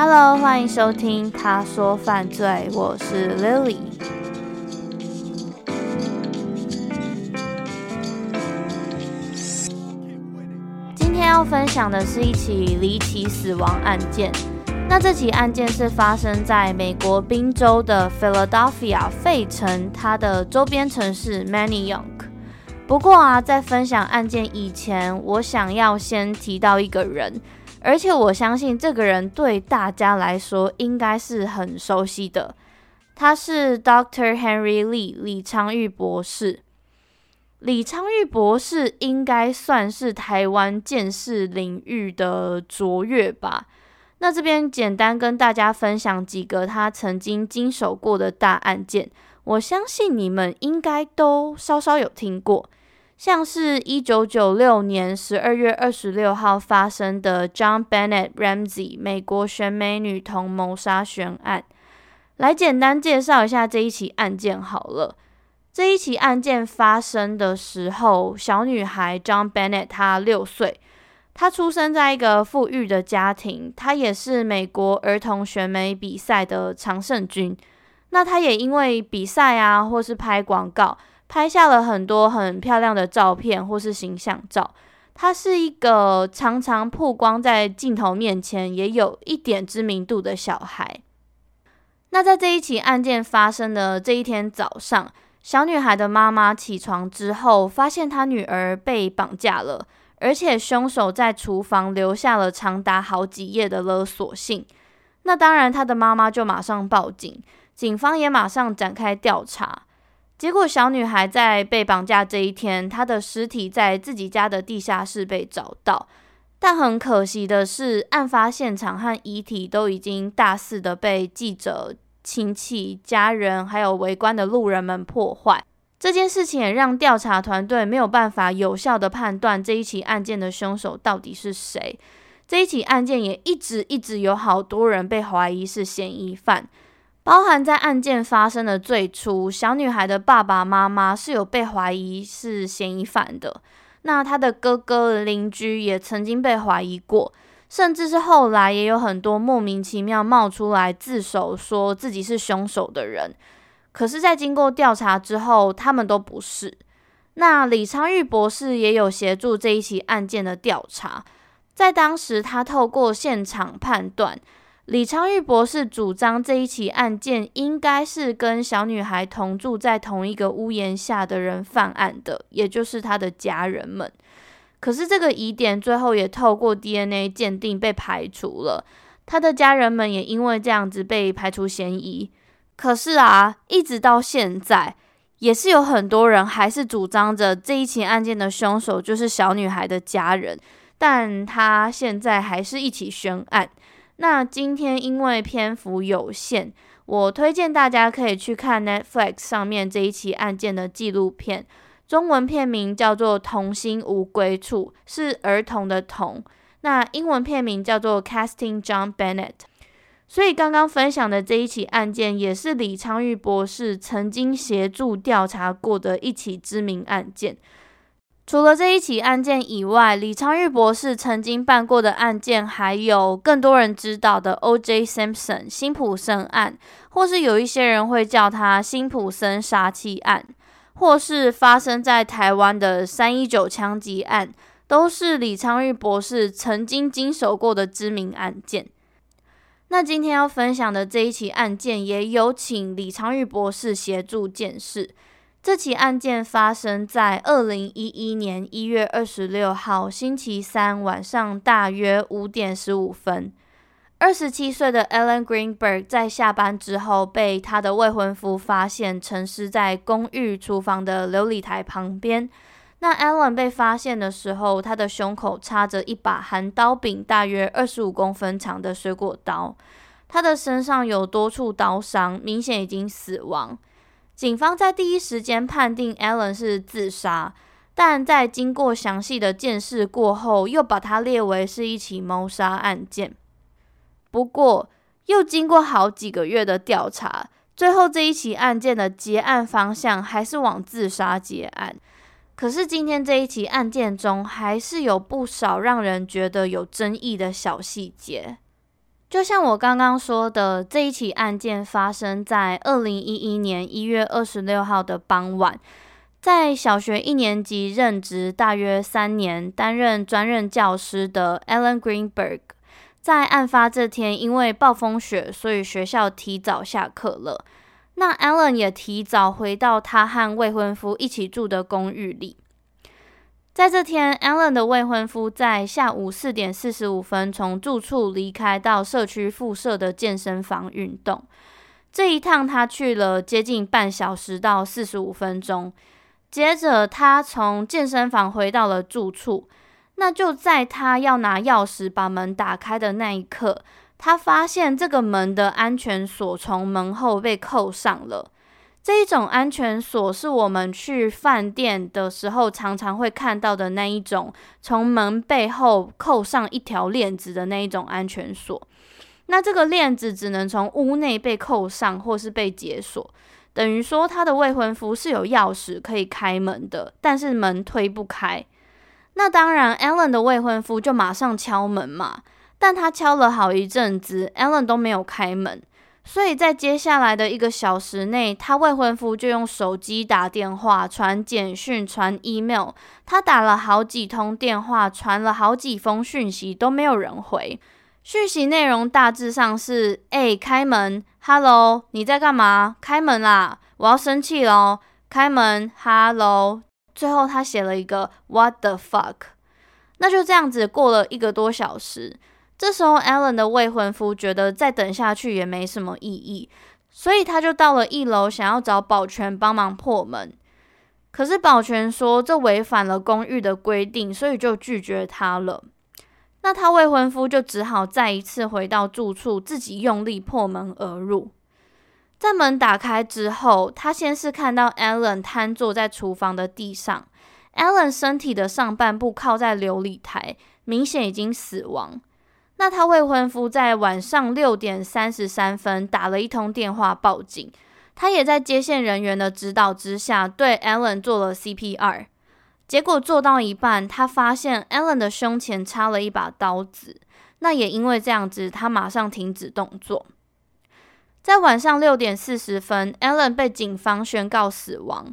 Hello，欢迎收听《他说犯罪》，我是 Lily。今天要分享的是一起离奇死亡案件。那这起案件是发生在美国宾州的 Philadelphia 费城，它的周边城市 Manayunk。不过啊，在分享案件以前，我想要先提到一个人。而且我相信这个人对大家来说应该是很熟悉的，他是 Doctor Henry Lee 李昌钰博士。李昌钰博士应该算是台湾鉴识领域的卓越吧？那这边简单跟大家分享几个他曾经经手过的大案件，我相信你们应该都稍稍有听过。像是一九九六年十二月二十六号发生的 John Bennett Ramsey 美国选美女童谋杀悬案，来简单介绍一下这一起案件好了。这一起案件发生的时候，小女孩 John Bennett 她六岁，她出生在一个富裕的家庭，她也是美国儿童选美比赛的常胜军。那她也因为比赛啊，或是拍广告。拍下了很多很漂亮的照片或是形象照，他是一个常常曝光在镜头面前，也有一点知名度的小孩。那在这一起案件发生的这一天早上，小女孩的妈妈起床之后，发现她女儿被绑架了，而且凶手在厨房留下了长达好几页的勒索信。那当然，她的妈妈就马上报警，警方也马上展开调查。结果，小女孩在被绑架这一天，她的尸体在自己家的地下室被找到。但很可惜的是，案发现场和遗体都已经大肆的被记者、亲戚、家人还有围观的路人们破坏。这件事情也让调查团队没有办法有效的判断这一起案件的凶手到底是谁。这一起案件也一直一直有好多人被怀疑是嫌疑犯。包含在案件发生的最初，小女孩的爸爸妈妈是有被怀疑是嫌疑犯的。那她的哥哥、邻居也曾经被怀疑过，甚至是后来也有很多莫名其妙冒出来自首，说自己是凶手的人。可是，在经过调查之后，他们都不是。那李昌钰博士也有协助这一起案件的调查，在当时，他透过现场判断。李昌钰博士主张这一起案件应该是跟小女孩同住在同一个屋檐下的人犯案的，也就是他的家人们。可是这个疑点最后也透过 DNA 鉴定被排除了，他的家人们也因为这样子被排除嫌疑。可是啊，一直到现在，也是有很多人还是主张着这一起案件的凶手就是小女孩的家人，但他现在还是一起悬案。那今天因为篇幅有限，我推荐大家可以去看 Netflix 上面这一起案件的纪录片，中文片名叫做《童心无归处》，是儿童的童。那英文片名叫做 Casting John Bennett。所以刚刚分享的这一起案件，也是李昌钰博士曾经协助调查过的一起知名案件。除了这一起案件以外，李昌钰博士曾经办过的案件，还有更多人知道的 O.J. Simpson 辛普森案，或是有一些人会叫他辛普森杀妻案，或是发生在台湾的三一九枪击案，都是李昌钰博士曾经经手过的知名案件。那今天要分享的这一起案件，也有请李昌钰博士协助鉴识。这起案件发生在二零一一年一月二十六号星期三晚上，大约五点十五分。二十七岁的 Ellen Greenberg 在下班之后，被她的未婚夫发现沉尸在公寓厨房的流理台旁边。那 Ellen 被发现的时候，她的胸口插着一把含刀柄大约二十五公分长的水果刀，她的身上有多处刀伤，明显已经死亡。警方在第一时间判定 Alan 是自杀，但在经过详细的鉴识过后，又把它列为是一起谋杀案件。不过，又经过好几个月的调查，最后这一起案件的结案方向还是往自杀结案。可是今天这一起案件中，还是有不少让人觉得有争议的小细节。就像我刚刚说的，这一起案件发生在二零一一年一月二十六号的傍晚，在小学一年级任职大约三年、担任专任教师的 Alan Greenberg，在案发这天因为暴风雪，所以学校提早下课了。那 Alan 也提早回到他和未婚夫一起住的公寓里。在这天，Alan 的未婚夫在下午四点四十五分从住处离开，到社区附设的健身房运动。这一趟他去了接近半小时到四十五分钟。接着，他从健身房回到了住处。那就在他要拿钥匙把门打开的那一刻，他发现这个门的安全锁从门后被扣上了。这一种安全锁是我们去饭店的时候常常会看到的那一种，从门背后扣上一条链子的那一种安全锁。那这个链子只能从屋内被扣上或是被解锁，等于说他的未婚夫是有钥匙可以开门的，但是门推不开。那当然，Allen 的未婚夫就马上敲门嘛，但他敲了好一阵子，Allen 都没有开门。所以在接下来的一个小时内，他未婚夫就用手机打电话、传简讯、传 email，他打了好几通电话，传了好几封讯息，都没有人回。讯息内容大致上是：哎，开门，Hello，你在干嘛？开门啦，我要生气喽，开门，Hello。最后他写了一个 What the fuck？那就这样子过了一个多小时。这时候，Alan 的未婚夫觉得再等下去也没什么意义，所以他就到了一楼，想要找保全帮忙破门。可是保全说这违反了公寓的规定，所以就拒绝他了。那他未婚夫就只好再一次回到住处，自己用力破门而入。在门打开之后，他先是看到 Alan 瘫坐在厨房的地上，Alan 身体的上半部靠在琉璃台，明显已经死亡。那他未婚夫在晚上六点三十三分打了一通电话报警，他也在接线人员的指导之下对 Allen 做了 CPR，结果做到一半，他发现 Allen 的胸前插了一把刀子，那也因为这样子，他马上停止动作。在晚上六点四十分，Allen 被警方宣告死亡。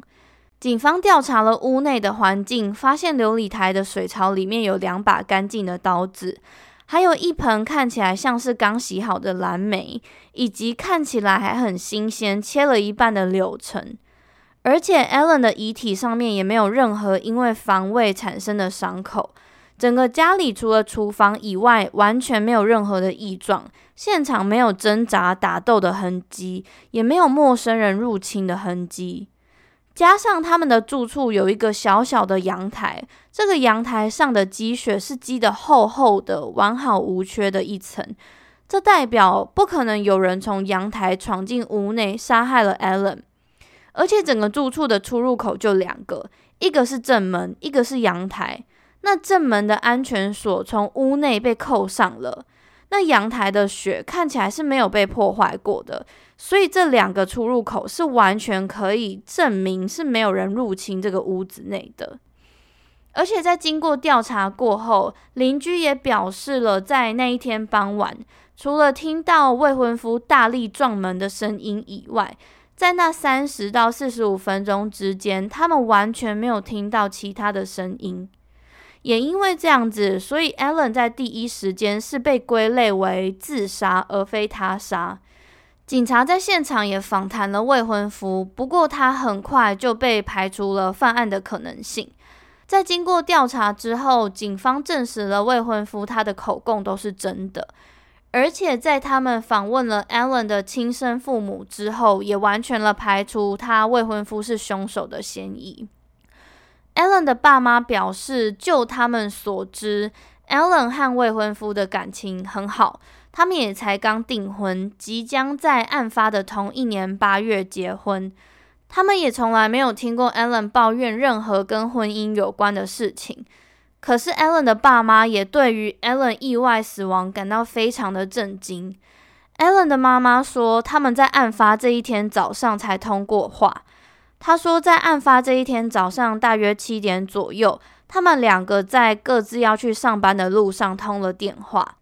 警方调查了屋内的环境，发现琉璃台的水槽里面有两把干净的刀子。还有一盆看起来像是刚洗好的蓝莓，以及看起来还很新鲜、切了一半的柳橙。而且 Alan 的遗体上面也没有任何因为防卫产生的伤口。整个家里除了厨房以外，完全没有任何的异状。现场没有挣扎、打斗的痕迹，也没有陌生人入侵的痕迹。加上他们的住处有一个小小的阳台，这个阳台上的积雪是积得厚厚的、完好无缺的一层，这代表不可能有人从阳台闯进屋内杀害了 Alan。而且整个住处的出入口就两个，一个是正门，一个是阳台。那正门的安全锁从屋内被扣上了。那阳台的雪看起来是没有被破坏过的，所以这两个出入口是完全可以证明是没有人入侵这个屋子内的。而且在经过调查过后，邻居也表示了，在那一天傍晚，除了听到未婚夫大力撞门的声音以外，在那三十到四十五分钟之间，他们完全没有听到其他的声音。也因为这样子，所以 Alan 在第一时间是被归类为自杀而非他杀。警察在现场也访谈了未婚夫，不过他很快就被排除了犯案的可能性。在经过调查之后，警方证实了未婚夫他的口供都是真的，而且在他们访问了 Alan 的亲生父母之后，也完全了排除他未婚夫是凶手的嫌疑。Allen 的爸妈表示，就他们所知，Allen 和未婚夫的感情很好，他们也才刚订婚，即将在案发的同一年八月结婚。他们也从来没有听过 Allen 抱怨任何跟婚姻有关的事情。可是 Allen 的爸妈也对于 Allen 意外死亡感到非常的震惊。Allen 的妈妈说，他们在案发这一天早上才通过话。他说，在案发这一天早上大约七点左右，他们两个在各自要去上班的路上通了电话。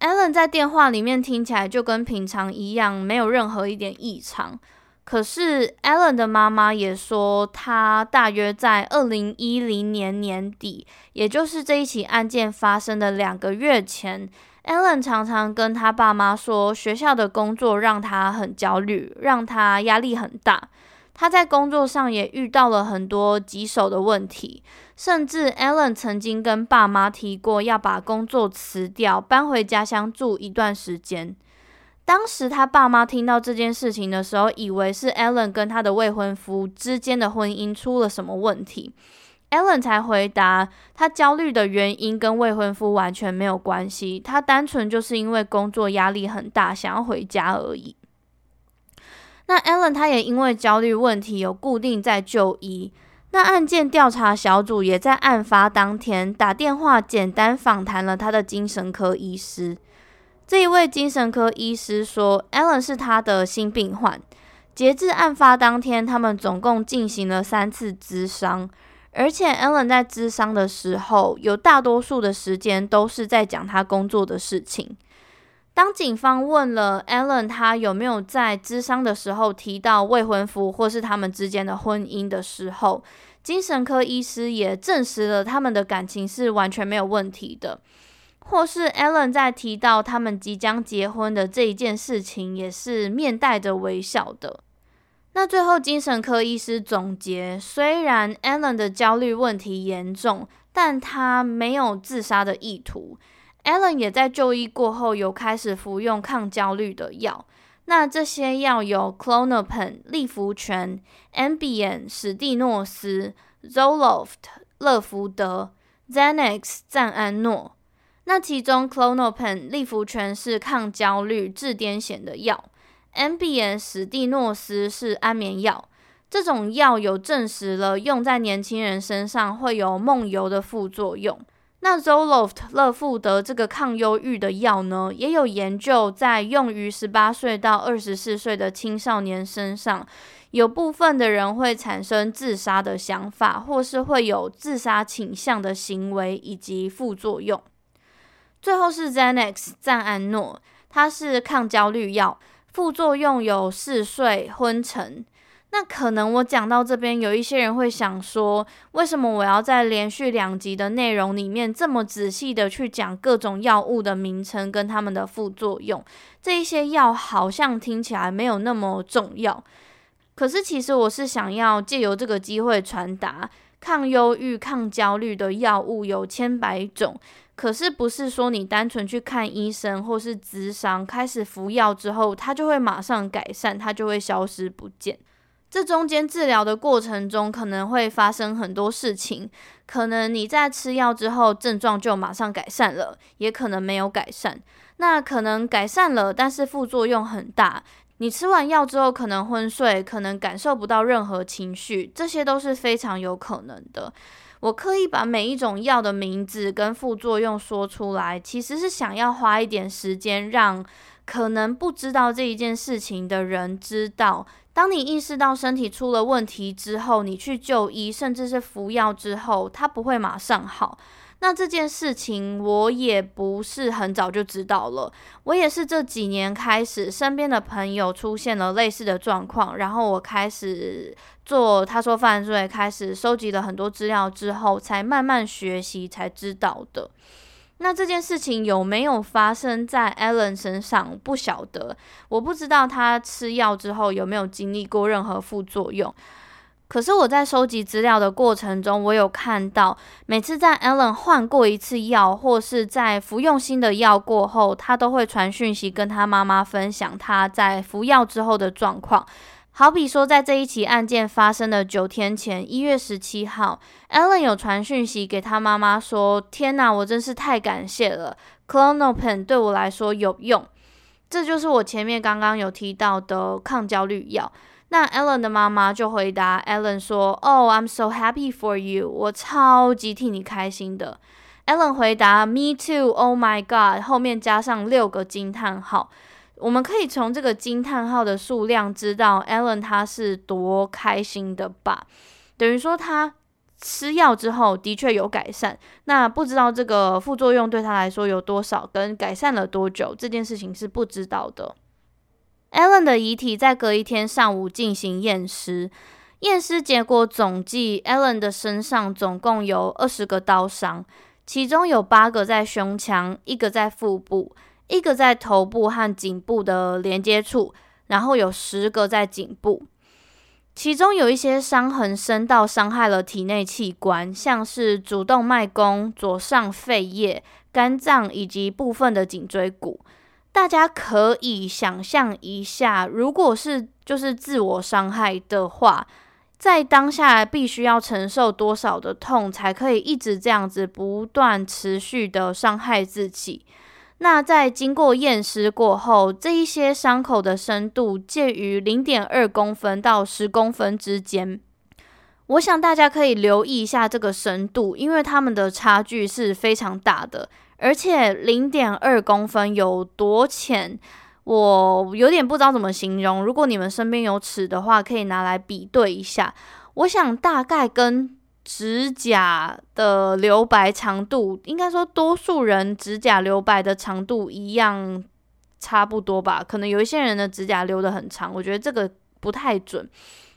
Allen 在电话里面听起来就跟平常一样，没有任何一点异常。可是，Allen 的妈妈也说，她大约在二零一零年年底，也就是这一起案件发生的两个月前，Allen 常常跟他爸妈说，学校的工作让他很焦虑，让他压力很大。他在工作上也遇到了很多棘手的问题，甚至 Alan 曾经跟爸妈提过要把工作辞掉，搬回家乡住一段时间。当时他爸妈听到这件事情的时候，以为是 Alan 跟他的未婚夫之间的婚姻出了什么问题。Alan 才回答，他焦虑的原因跟未婚夫完全没有关系，他单纯就是因为工作压力很大，想要回家而已。那 Alan 他也因为焦虑问题有固定在就医，那案件调查小组也在案发当天打电话简单访谈了他的精神科医师。这一位精神科医师说，Alan 是他的新病患。截至案发当天，他们总共进行了三次咨商，而且 Alan 在咨商的时候，有大多数的时间都是在讲他工作的事情。当警方问了 Alan 他有没有在咨商的时候提到未婚夫或是他们之间的婚姻的时候，精神科医师也证实了他们的感情是完全没有问题的。或是 Alan 在提到他们即将结婚的这一件事情，也是面带着微笑的。那最后，精神科医师总结：虽然 Alan 的焦虑问题严重，但他没有自杀的意图。Alan 也在就医过后有开始服用抗焦虑的药。那这些药有 Clonopin 利福泉、Ambien 史蒂诺斯、Zoloft 乐福德、Xanax 赞安诺。那其中 Clonopin 利福泉是抗焦虑、治癫痫的药；Ambien 史蒂诺斯是安眠药。这种药有证实了用在年轻人身上会有梦游的副作用。那 Zoloft 乐富德这个抗忧郁的药呢，也有研究在用于十八岁到二十四岁的青少年身上，有部分的人会产生自杀的想法，或是会有自杀倾向的行为以及副作用。最后是 Xanax 赞安诺，它是抗焦虑药，副作用有嗜睡、昏沉。那可能我讲到这边，有一些人会想说，为什么我要在连续两集的内容里面这么仔细的去讲各种药物的名称跟它们的副作用？这一些药好像听起来没有那么重要，可是其实我是想要借由这个机会传达，抗忧郁、抗焦虑的药物有千百种。可是不是说你单纯去看医生或是咨商，开始服药之后，它就会马上改善，它就会消失不见。这中间治疗的过程中，可能会发生很多事情。可能你在吃药之后，症状就马上改善了，也可能没有改善。那可能改善了，但是副作用很大。你吃完药之后，可能昏睡，可能感受不到任何情绪，这些都是非常有可能的。我刻意把每一种药的名字跟副作用说出来，其实是想要花一点时间，让可能不知道这一件事情的人知道，当你意识到身体出了问题之后，你去就医，甚至是服药之后，它不会马上好。那这件事情我也不是很早就知道了，我也是这几年开始，身边的朋友出现了类似的状况，然后我开始做他说犯罪，开始收集了很多资料之后，才慢慢学习才知道的。那这件事情有没有发生在 Alan 身上？不晓得，我不知道他吃药之后有没有经历过任何副作用。可是我在收集资料的过程中，我有看到，每次在 Alan 换过一次药，或是在服用新的药过后，他都会传讯息跟他妈妈分享他在服药之后的状况。好比说，在这一起案件发生的九天前，一月十七号，Ellen 有传讯息给他妈妈说：“天哪，我真是太感谢了，Clonopin 对我来说有用。”这就是我前面刚刚有提到的抗焦虑药。那 Ellen 的妈妈就回答 Ellen 说：“Oh, I'm so happy for you，我超级替你开心的。”Ellen 回答：“Me too, oh my God。”后面加上六个惊叹号。我们可以从这个惊叹号的数量知道 Alan 他是多开心的吧？等于说他吃药之后的确有改善。那不知道这个副作用对他来说有多少，跟改善了多久，这件事情是不知道的。Alan 的遗体在隔一天上午进行验尸，验尸结果总计，Alan 的身上总共有二十个刀伤，其中有八个在胸腔，一个在腹部，一个在头部和颈部的连接处，然后有十个在颈部，其中有一些伤痕深到伤害了体内器官，像是主动脉弓、左上肺叶、肝脏以及部分的颈椎骨。大家可以想象一下，如果是就是自我伤害的话，在当下必须要承受多少的痛，才可以一直这样子不断持续的伤害自己？那在经过验尸过后，这一些伤口的深度介于零点二公分到十公分之间。我想大家可以留意一下这个深度，因为它们的差距是非常大的。而且零点二公分有多浅，我有点不知道怎么形容。如果你们身边有尺的话，可以拿来比对一下。我想大概跟指甲的留白长度，应该说多数人指甲留白的长度一样，差不多吧。可能有一些人的指甲留得很长，我觉得这个不太准。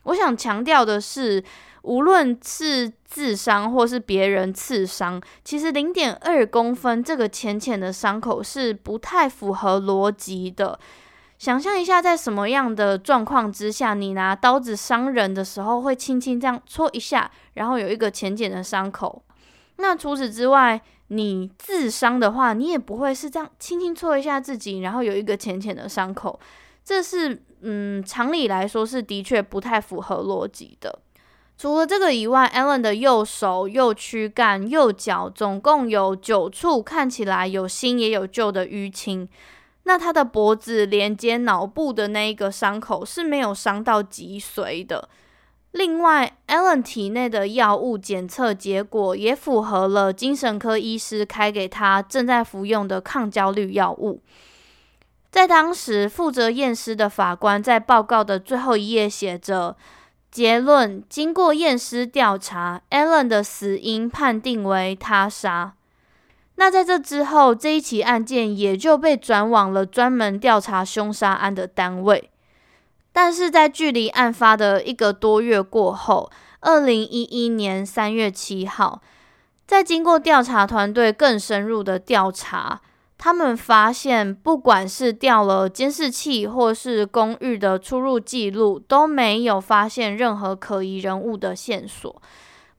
我想强调的是，无论是自伤或是别人刺伤，其实零点二公分这个浅浅的伤口是不太符合逻辑的。想象一下，在什么样的状况之下，你拿刀子伤人的时候，会轻轻这样戳一下，然后有一个浅浅的伤口。那除此之外，你自伤的话，你也不会是这样轻轻戳一下自己，然后有一个浅浅的伤口。这是，嗯，常理来说是的确不太符合逻辑的。除了这个以外，Alan 的右手、右躯干、右脚总共有九处看起来有新也有旧的淤青。那他的脖子连接脑部的那一个伤口是没有伤到脊髓的。另外，Alan 体内的药物检测结果也符合了精神科医师开给他正在服用的抗焦虑药物。在当时，负责验尸的法官在报告的最后一页写着：“结论，经过验尸调查，Alan 的死因判定为他杀。”那在这之后，这一起案件也就被转往了专门调查凶杀案的单位。但是在距离案发的一个多月过后，二零一一年三月七号，在经过调查团队更深入的调查。他们发现，不管是调了监视器，或是公寓的出入记录，都没有发现任何可疑人物的线索。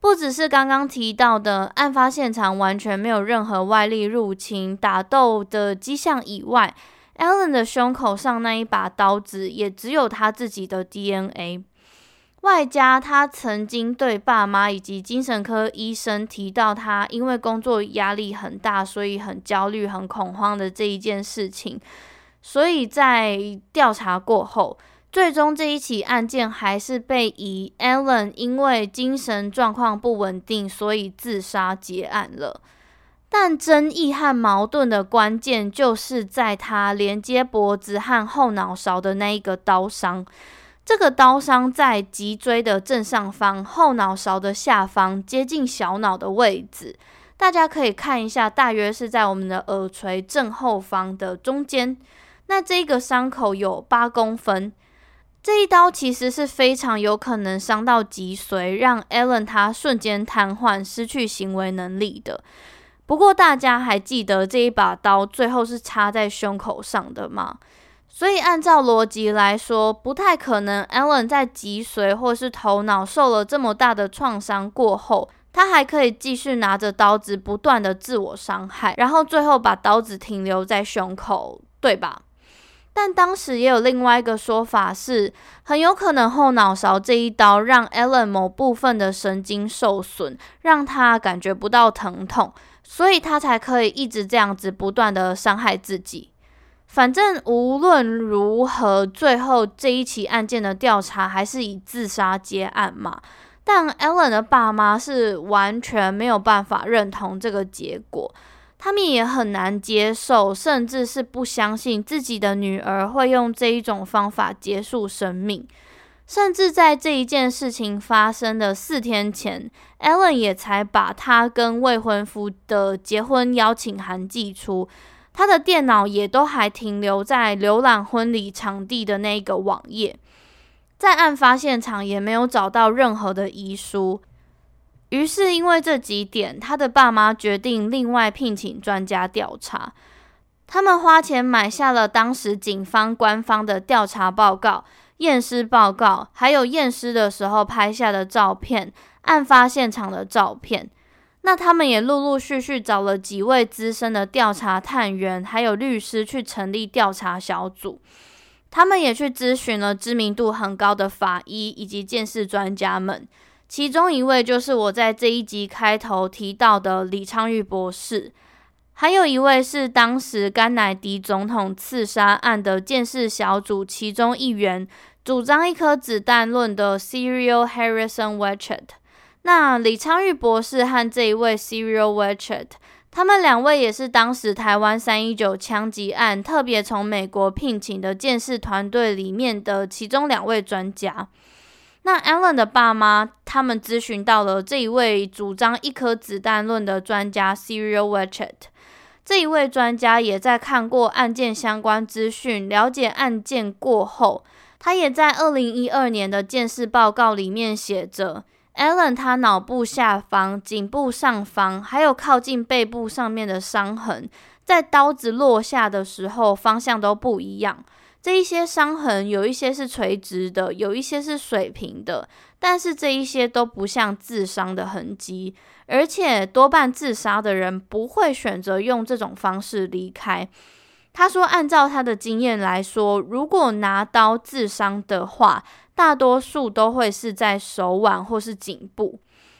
不只是刚刚提到的案发现场完全没有任何外力入侵、打斗的迹象以外，Allen 的胸口上那一把刀子也只有他自己的 DNA。外加他曾经对爸妈以及精神科医生提到，他因为工作压力很大，所以很焦虑、很恐慌的这一件事情。所以在调查过后，最终这一起案件还是被以 Allen 因为精神状况不稳定，所以自杀结案了。但争议和矛盾的关键就是在他连接脖子和后脑勺的那一个刀伤。这个刀伤在脊椎的正上方，后脑勺的下方，接近小脑的位置。大家可以看一下，大约是在我们的耳垂正后方的中间。那这个伤口有八公分，这一刀其实是非常有可能伤到脊髓，让 Alan 他瞬间瘫痪，失去行为能力的。不过大家还记得这一把刀最后是插在胸口上的吗？所以，按照逻辑来说，不太可能。Alan 在脊髓或是头脑受了这么大的创伤过后，他还可以继续拿着刀子不断的自我伤害，然后最后把刀子停留在胸口，对吧？但当时也有另外一个说法是，很有可能后脑勺这一刀让 Alan 某部分的神经受损，让他感觉不到疼痛，所以他才可以一直这样子不断的伤害自己。反正无论如何，最后这一起案件的调查还是以自杀结案嘛。但 Alan 的爸妈是完全没有办法认同这个结果，他们也很难接受，甚至是不相信自己的女儿会用这一种方法结束生命。甚至在这一件事情发生的四天前，Alan 也才把他跟未婚夫的结婚邀请函寄出。他的电脑也都还停留在浏览婚礼场地的那个网页，在案发现场也没有找到任何的遗书。于是，因为这几点，他的爸妈决定另外聘请专家调查。他们花钱买下了当时警方官方的调查报告、验尸报告，还有验尸的时候拍下的照片、案发现场的照片。那他们也陆陆续续找了几位资深的调查探员，还有律师去成立调查小组。他们也去咨询了知名度很高的法医以及鉴识专家们，其中一位就是我在这一集开头提到的李昌钰博士，还有一位是当时甘乃迪总统刺杀案的鉴识小组其中一员，主张一颗子弹论的 Cyril Harrison w e c h e t。那李昌钰博士和这一位 Cyril Wechert，他们两位也是当时台湾三一九枪击案特别从美国聘请的鉴识团队里面的其中两位专家。那 Alan 的爸妈，他们咨询到了这一位主张一颗子弹论的专家 Cyril Wechert，这一位专家也在看过案件相关资讯，了解案件过后，他也在二零一二年的鉴识报告里面写着。Alan 他脑部下方、颈部上方，还有靠近背部上面的伤痕，在刀子落下的时候方向都不一样。这一些伤痕有一些是垂直的，有一些是水平的，但是这一些都不像自伤的痕迹，而且多半自杀的人不会选择用这种方式离开。他说，按照他的经验来说，如果拿刀自伤的话，大多数都会是在手腕或是颈部。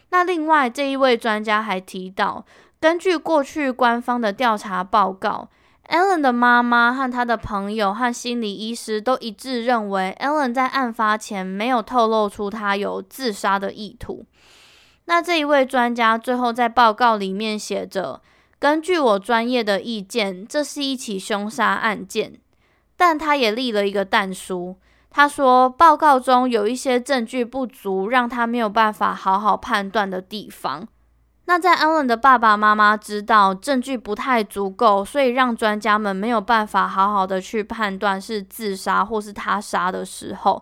那另外这一位专家还提到，根据过去官方的调查报告 Allen 的妈妈和他的朋友和心理医师都一致认为，Allen 在案发前没有透露出他有自杀的意图。那这一位专家最后在报告里面写着：“根据我专业的意见，这是一起凶杀案件。”但他也立了一个但书。他说，报告中有一些证据不足，让他没有办法好好判断的地方。那在 Alan 的爸爸妈妈知道证据不太足够，所以让专家们没有办法好好的去判断是自杀或是他杀的时候，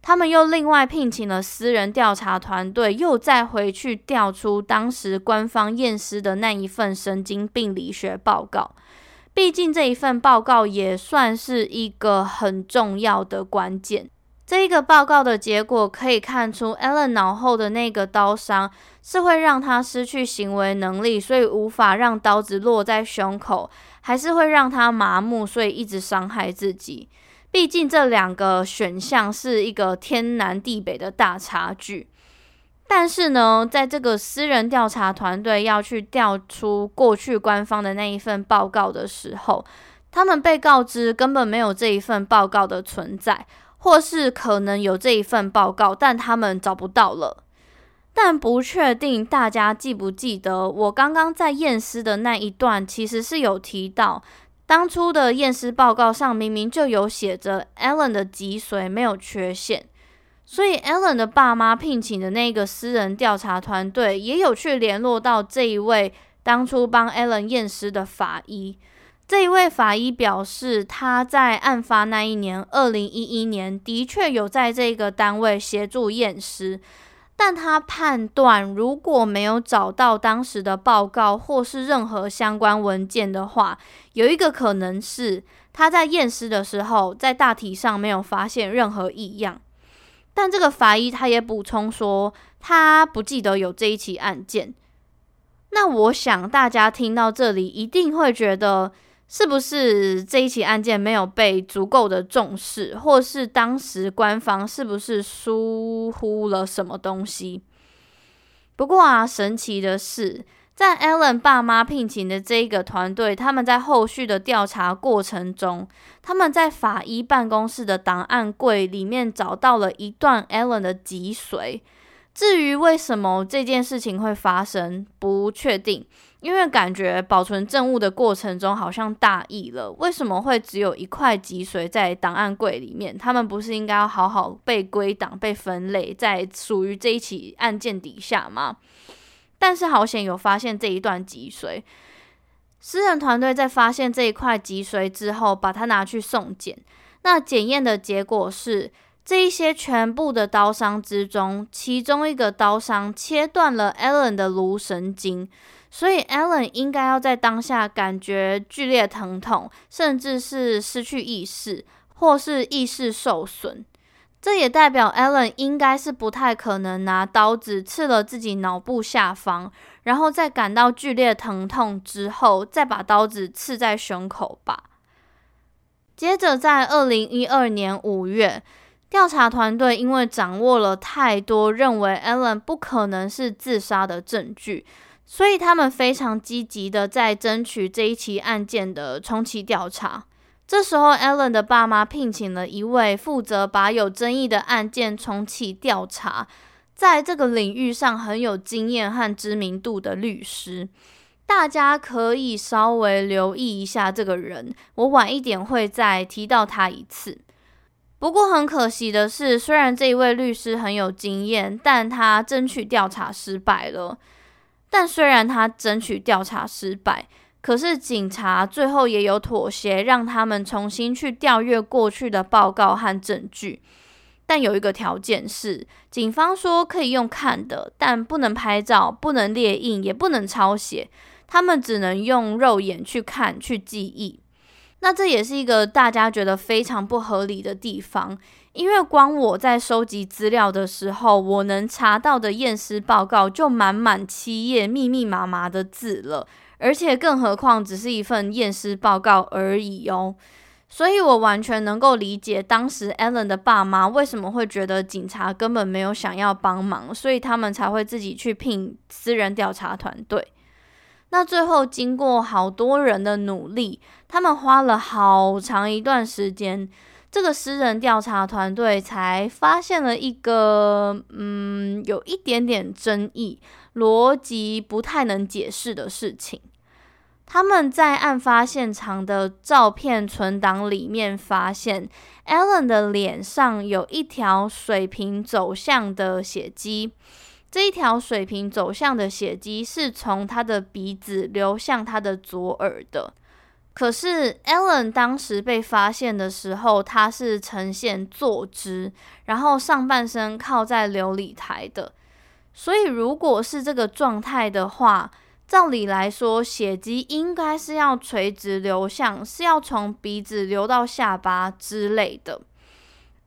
他们又另外聘请了私人调查团队，又再回去调出当时官方验尸的那一份神经病理学报告。毕竟这一份报告也算是一个很重要的关键。这一个报告的结果可以看出，Alan 脑后的那个刀伤是会让他失去行为能力，所以无法让刀子落在胸口，还是会让他麻木，所以一直伤害自己。毕竟这两个选项是一个天南地北的大差距。但是呢，在这个私人调查团队要去调出过去官方的那一份报告的时候，他们被告知根本没有这一份报告的存在，或是可能有这一份报告，但他们找不到了。但不确定大家记不记得，我刚刚在验尸的那一段，其实是有提到，当初的验尸报告上明明就有写着 Alan 的脊髓没有缺陷。所以，Allen 的爸妈聘请的那个私人调查团队也有去联络到这一位当初帮 Allen 验尸的法医。这一位法医表示，他在案发那一年，二零一一年，的确有在这个单位协助验尸，但他判断，如果没有找到当时的报告或是任何相关文件的话，有一个可能是他在验尸的时候，在大体上没有发现任何异样。但这个法医他也补充说，他不记得有这一起案件。那我想大家听到这里一定会觉得，是不是这一起案件没有被足够的重视，或是当时官方是不是疏忽了什么东西？不过啊，神奇的是，在 Ellen 爸妈聘请的这一个团队，他们在后续的调查过程中，他们在法医办公室的档案柜里面找到了一段 Ellen 的脊髓。至于为什么这件事情会发生，不确定，因为感觉保存证物的过程中好像大意了。为什么会只有一块脊髓在档案柜里面？他们不是应该要好好被归档、被分类，在属于这一起案件底下吗？但是好险有发现这一段脊髓。私人团队在发现这一块脊髓之后，把它拿去送检。那检验的结果是。这一些全部的刀伤之中，其中一个刀伤切断了 Ellen 的颅神经，所以，Allen 应该要在当下感觉剧烈疼痛，甚至是失去意识，或是意识受损。这也代表 Allen 应该是不太可能拿刀子刺了自己脑部下方，然后在感到剧烈疼痛之后，再把刀子刺在胸口吧。接着在二零一二年五月。调查团队因为掌握了太多认为 Allen 不可能是自杀的证据，所以他们非常积极的在争取这一起案件的重启调查。这时候，Ellen 的爸妈聘请了一位负责把有争议的案件重启调查，在这个领域上很有经验和知名度的律师。大家可以稍微留意一下这个人，我晚一点会再提到他一次。不过很可惜的是，虽然这一位律师很有经验，但他争取调查失败了。但虽然他争取调查失败，可是警察最后也有妥协，让他们重新去调阅过去的报告和证据。但有一个条件是，警方说可以用看的，但不能拍照，不能列印，也不能抄写。他们只能用肉眼去看，去记忆。那这也是一个大家觉得非常不合理的地方，因为光我在收集资料的时候，我能查到的验尸报告就满满七页，密密麻麻的字了，而且更何况只是一份验尸报告而已哦。所以我完全能够理解当时 Ellen 的爸妈为什么会觉得警察根本没有想要帮忙，所以他们才会自己去聘私人调查团队。那最后，经过好多人的努力，他们花了好长一段时间，这个私人调查团队才发现了一个，嗯，有一点点争议、逻辑不太能解释的事情。他们在案发现场的照片存档里面发现，Allen 的脸上有一条水平走向的血迹。这一条水平走向的血迹是从他的鼻子流向他的左耳的，可是 Ellen 当时被发现的时候，他是呈现坐姿，然后上半身靠在琉璃台的，所以如果是这个状态的话，照理来说，血迹应该是要垂直流向，是要从鼻子流到下巴之类的。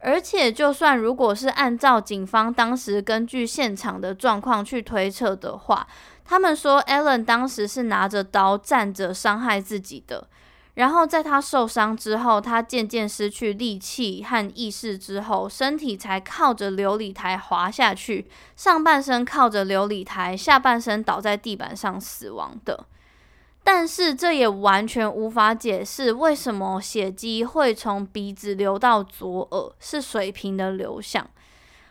而且，就算如果是按照警方当时根据现场的状况去推测的话，他们说，Allen 当时是拿着刀站着伤害自己的。然后在他受伤之后，他渐渐失去力气和意识之后，身体才靠着琉璃台滑下去，上半身靠着琉璃台，下半身倒在地板上死亡的。但是这也完全无法解释为什么血迹会从鼻子流到左耳，是水平的流向。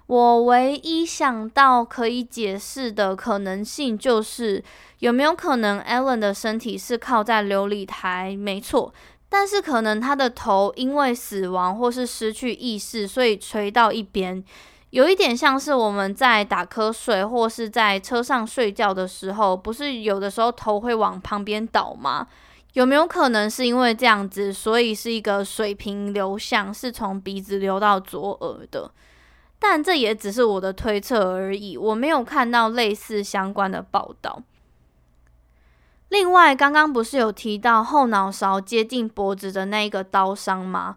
我唯一想到可以解释的可能性就是，有没有可能 Ellen 的身体是靠在琉璃台？没错，但是可能他的头因为死亡或是失去意识，所以垂到一边。有一点像是我们在打瞌睡或是在车上睡觉的时候，不是有的时候头会往旁边倒吗？有没有可能是因为这样子，所以是一个水平流向，是从鼻子流到左耳的？但这也只是我的推测而已，我没有看到类似相关的报道。另外，刚刚不是有提到后脑勺接近脖子的那一个刀伤吗？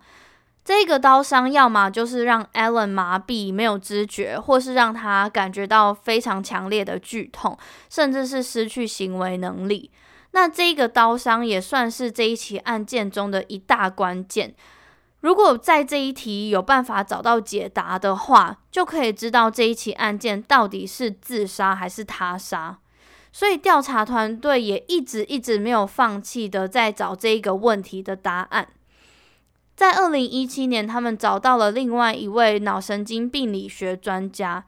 这个刀伤要么就是让 Alan 麻痹没有知觉，或是让他感觉到非常强烈的剧痛，甚至是失去行为能力。那这个刀伤也算是这一起案件中的一大关键。如果在这一题有办法找到解答的话，就可以知道这一起案件到底是自杀还是他杀。所以调查团队也一直一直没有放弃的在找这一个问题的答案。在二零一七年，他们找到了另外一位脑神经病理学专家。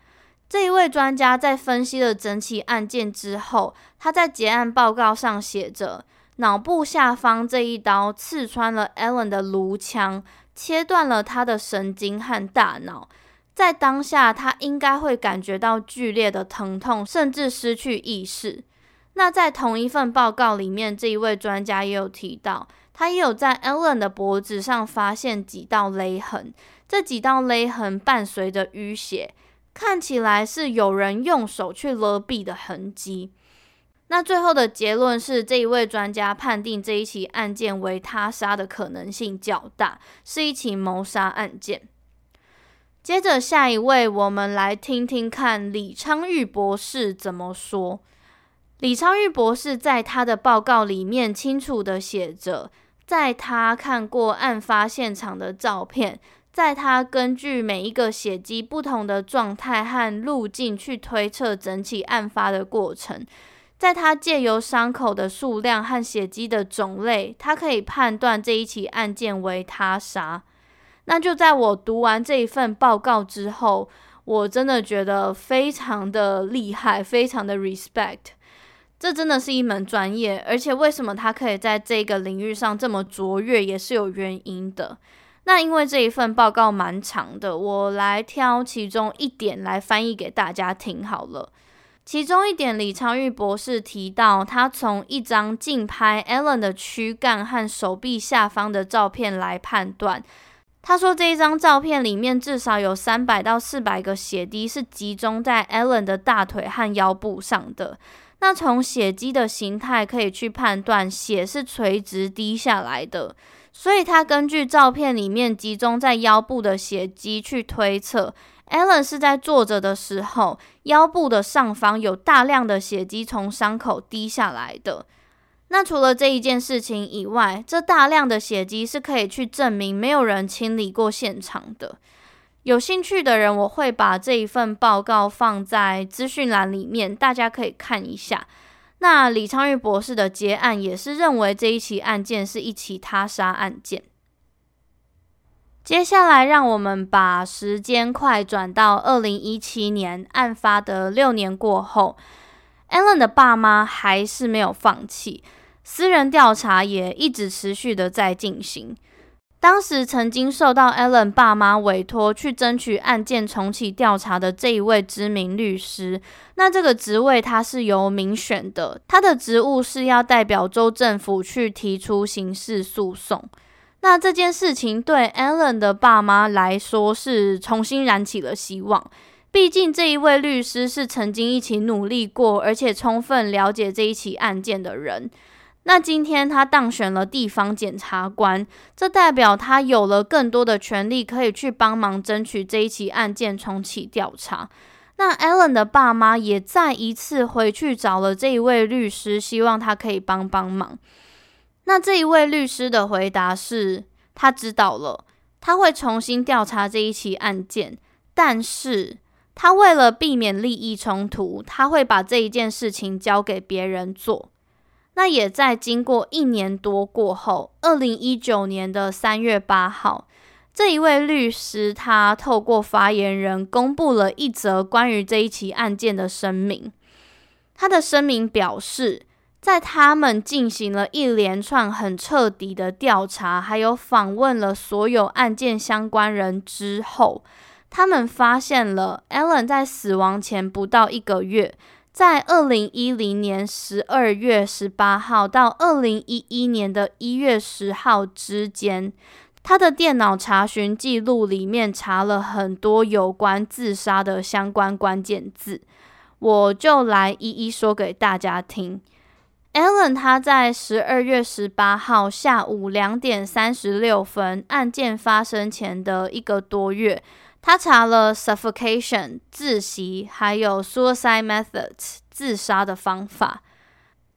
这一位专家在分析了整起案件之后，他在结案报告上写着：脑部下方这一刀刺穿了 Alan 的颅腔，切断了他的神经和大脑。在当下，他应该会感觉到剧烈的疼痛，甚至失去意识。那在同一份报告里面，这一位专家也有提到，他也有在 Ellen 的脖子上发现几道勒痕，这几道勒痕伴随着淤血，看起来是有人用手去勒毙的痕迹。那最后的结论是，这一位专家判定这一起案件为他杀的可能性较大，是一起谋杀案件。接着下一位，我们来听听看李昌钰博士怎么说。李昌钰博士在他的报告里面清楚地写着，在他看过案发现场的照片，在他根据每一个血迹不同的状态和路径去推测整起案发的过程，在他借由伤口的数量和血迹的种类，他可以判断这一起案件为他杀。那就在我读完这一份报告之后，我真的觉得非常的厉害，非常的 respect。这真的是一门专业，而且为什么他可以在这个领域上这么卓越，也是有原因的。那因为这一份报告蛮长的，我来挑其中一点来翻译给大家听好了。其中一点，李昌钰博士提到，他从一张近拍 Alan 的躯干和手臂下方的照片来判断。他说，这一张照片里面至少有三百到四百个血滴是集中在 Alan 的大腿和腰部上的。那从血迹的形态可以去判断，血是垂直滴下来的。所以他根据照片里面集中在腰部的血迹去推测，Allen 是在坐着的时候，腰部的上方有大量的血迹从伤口滴下来的。那除了这一件事情以外，这大量的血迹是可以去证明没有人清理过现场的。有兴趣的人，我会把这一份报告放在资讯栏里面，大家可以看一下。那李昌钰博士的结案也是认为这一起案件是一起他杀案件。接下来，让我们把时间快转到二零一七年案发的六年过后。，Allen 的爸妈还是没有放弃，私人调查也一直持续的在进行。当时曾经受到 Alan 爸妈委托去争取案件重启调查的这一位知名律师，那这个职位他是由民选的，他的职务是要代表州政府去提出刑事诉讼。那这件事情对 Alan 的爸妈来说是重新燃起了希望。毕竟这一位律师是曾经一起努力过，而且充分了解这一起案件的人。那今天他当选了地方检察官，这代表他有了更多的权力，可以去帮忙争取这一起案件重启调查。那 Alan 的爸妈也再一次回去找了这一位律师，希望他可以帮帮忙。那这一位律师的回答是，他知道了，他会重新调查这一起案件，但是。他为了避免利益冲突，他会把这一件事情交给别人做。那也在经过一年多过后，二零一九年的三月八号，这一位律师他透过发言人公布了一则关于这一起案件的声明。他的声明表示，在他们进行了一连串很彻底的调查，还有访问了所有案件相关人之后。他们发现了 Alan 在死亡前不到一个月，在二零一零年十二月十八号到二零一一年的一月十号之间，他的电脑查询记录里面查了很多有关自杀的相关关键字，我就来一一说给大家听。Allen 他在十二月十八号下午两点三十六分，案件发生前的一个多月，他查了 suffocation 窒息，还有 suicide methods 自杀的方法。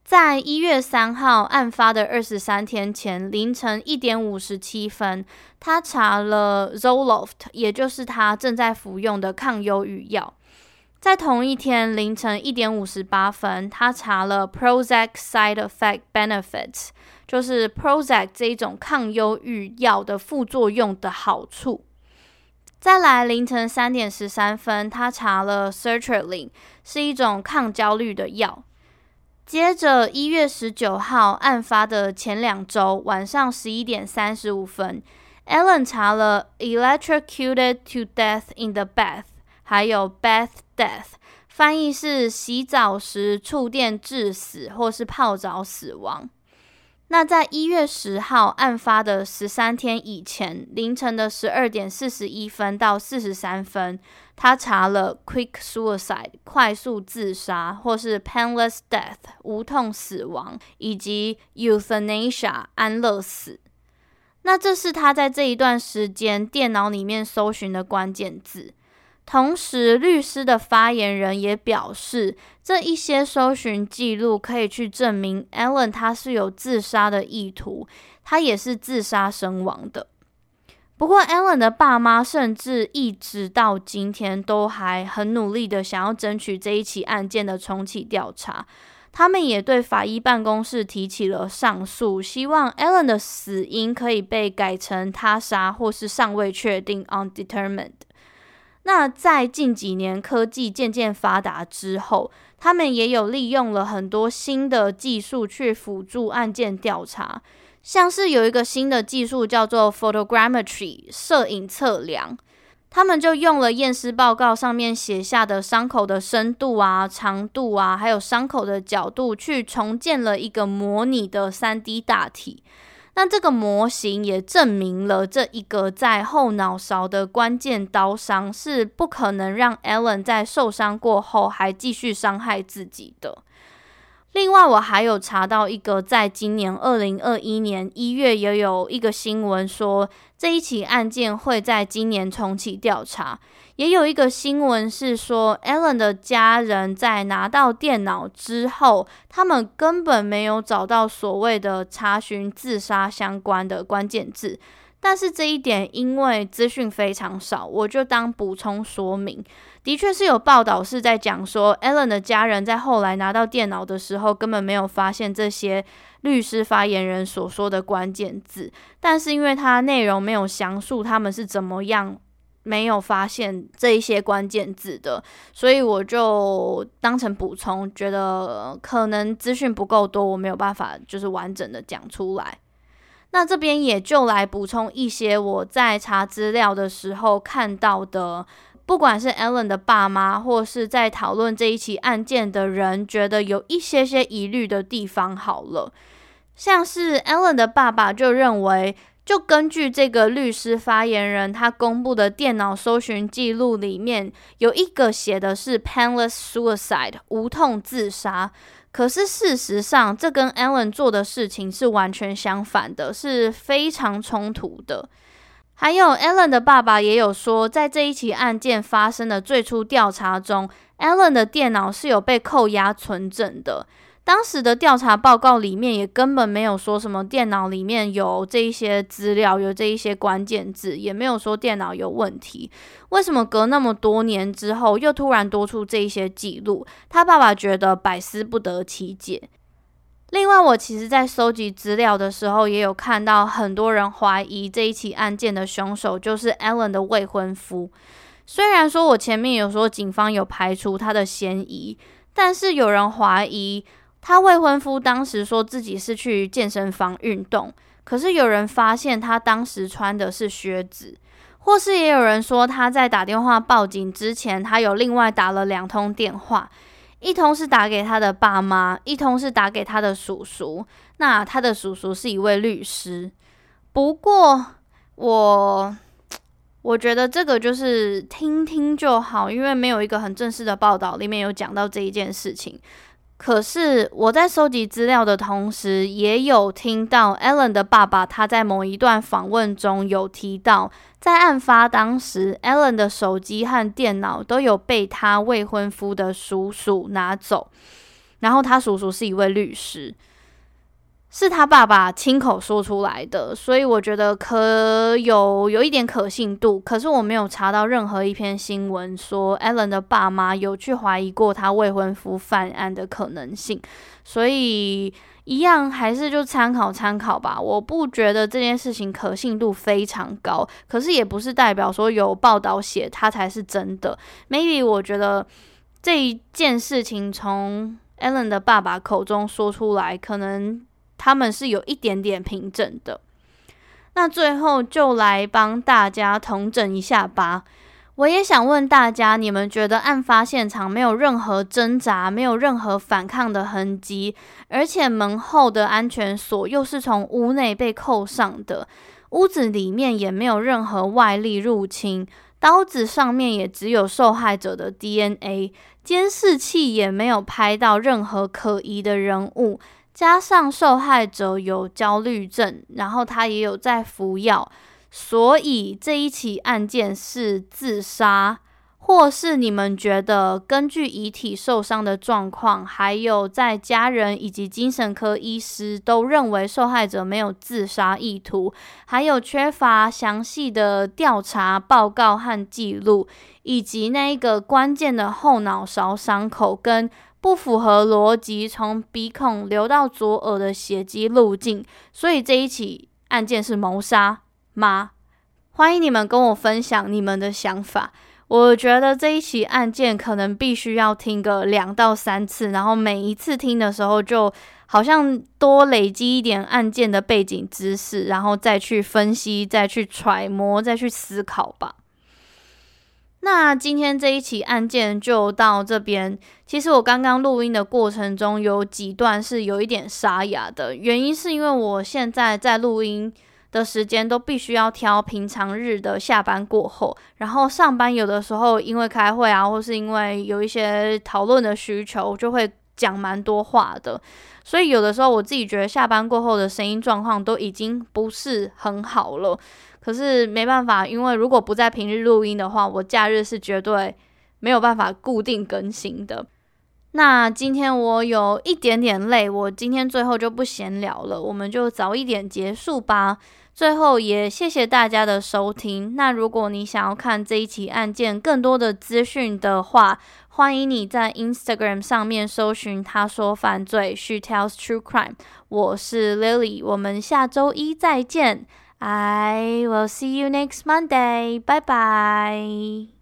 在一月三号案发的二十三天前凌晨一点五十七分，他查了 Zoloft，也就是他正在服用的抗忧郁药。在同一天凌晨一点五十八分，他查了 Prozac side effect benefits，就是 Prozac 这一种抗忧郁药的副作用的好处。再来凌晨三点十三分，他查了 Sertraline，是一种抗焦虑的药。接着一月十九号案发的前两周晚上十一点三十五分，Ellen 查了 Electrocuted to death in the bath。还有 bath death，翻译是洗澡时触电致死或是泡澡死亡。那在一月十号案发的十三天以前，凌晨的十二点四十一分到四十三分，他查了 quick suicide 快速自杀或是 painless death 无痛死亡，以及 euthanasia 安乐死。那这是他在这一段时间电脑里面搜寻的关键字。同时，律师的发言人也表示，这一些搜寻记录可以去证明 Alan 他是有自杀的意图，他也是自杀身亡的。不过，Alan 的爸妈甚至一直到今天都还很努力的想要争取这一起案件的重启调查，他们也对法医办公室提起了上诉，希望 Alan 的死因可以被改成他杀或是尚未确定 （undetermined）。那在近几年科技渐渐发达之后，他们也有利用了很多新的技术去辅助案件调查，像是有一个新的技术叫做 photogrammetry 摄影测量，他们就用了验尸报告上面写下的伤口的深度啊、长度啊，还有伤口的角度，去重建了一个模拟的 3D 大体。那这个模型也证明了，这一个在后脑勺的关键刀伤是不可能让 Allen 在受伤过后还继续伤害自己的。另外，我还有查到一个，在今年二零二一年一月，也有一个新闻说，这一起案件会在今年重启调查。也有一个新闻是说，Allen 的家人在拿到电脑之后，他们根本没有找到所谓的查询自杀相关的关键字。但是这一点因为资讯非常少，我就当补充说明。的确是有报道是在讲说，Alan 的家人在后来拿到电脑的时候，根本没有发现这些律师发言人所说的关键字。但是因为他内容没有详述他们是怎么样没有发现这一些关键字的，所以我就当成补充，觉得可能资讯不够多，我没有办法就是完整的讲出来。那这边也就来补充一些我在查资料的时候看到的，不管是 Ellen 的爸妈，或是在讨论这一起案件的人，觉得有一些些疑虑的地方。好了，像是 Ellen 的爸爸就认为，就根据这个律师发言人他公布的电脑搜寻记录里面，有一个写的是 painless suicide 无痛自杀。可是事实上，这跟 Alan 做的事情是完全相反的，是非常冲突的。还有，Alan 的爸爸也有说，在这一起案件发生的最初调查中，Alan 的电脑是有被扣押存证的。当时的调查报告里面也根本没有说什么电脑里面有这一些资料，有这一些关键字，也没有说电脑有问题。为什么隔那么多年之后又突然多出这一些记录？他爸爸觉得百思不得其解。另外，我其实在收集资料的时候，也有看到很多人怀疑这一起案件的凶手就是 Alan 的未婚夫。虽然说我前面有说警方有排除他的嫌疑，但是有人怀疑。他未婚夫当时说自己是去健身房运动，可是有人发现他当时穿的是靴子，或是也有人说他在打电话报警之前，他有另外打了两通电话，一通是打给他的爸妈，一通是打给他的叔叔。那他的叔叔是一位律师。不过我我觉得这个就是听听就好，因为没有一个很正式的报道里面有讲到这一件事情。可是我在收集资料的同时，也有听到 Ellen 的爸爸他在某一段访问中有提到，在案发当时，Ellen 的手机和电脑都有被他未婚夫的叔叔拿走，然后他叔叔是一位律师。是他爸爸亲口说出来的，所以我觉得可有有一点可信度。可是我没有查到任何一篇新闻说 Ellen 的爸妈有去怀疑过他未婚夫犯案的可能性，所以一样还是就参考参考吧。我不觉得这件事情可信度非常高，可是也不是代表说有报道写他才是真的。Maybe 我觉得这一件事情从 Ellen 的爸爸口中说出来，可能。他们是有一点点平整的，那最后就来帮大家统整一下吧。我也想问大家，你们觉得案发现场没有任何挣扎，没有任何反抗的痕迹，而且门后的安全锁又是从屋内被扣上的，屋子里面也没有任何外力入侵，刀子上面也只有受害者的 DNA，监视器也没有拍到任何可疑的人物。加上受害者有焦虑症，然后他也有在服药，所以这一起案件是自杀，或是你们觉得根据遗体受伤的状况，还有在家人以及精神科医师都认为受害者没有自杀意图，还有缺乏详细的调查报告和记录，以及那一个关键的后脑勺伤口跟。不符合逻辑，从鼻孔流到左耳的血迹路径，所以这一起案件是谋杀吗？欢迎你们跟我分享你们的想法。我觉得这一起案件可能必须要听个两到三次，然后每一次听的时候，就好像多累积一点案件的背景知识，然后再去分析、再去揣摩、再去思考吧。那今天这一起案件就到这边。其实我刚刚录音的过程中有几段是有一点沙哑的，原因是因为我现在在录音的时间都必须要挑平常日的下班过后，然后上班有的时候因为开会啊，或是因为有一些讨论的需求，就会讲蛮多话的。所以有的时候我自己觉得下班过后的声音状况都已经不是很好了。可是没办法，因为如果不在平日录音的话，我假日是绝对没有办法固定更新的。那今天我有一点点累，我今天最后就不闲聊了，我们就早一点结束吧。最后也谢谢大家的收听。那如果你想要看这一起案件更多的资讯的话，欢迎你在 Instagram 上面搜寻“他说犯罪 She Tells True Crime”。我是 Lily，我们下周一再见。I will see you next Monday. Bye bye.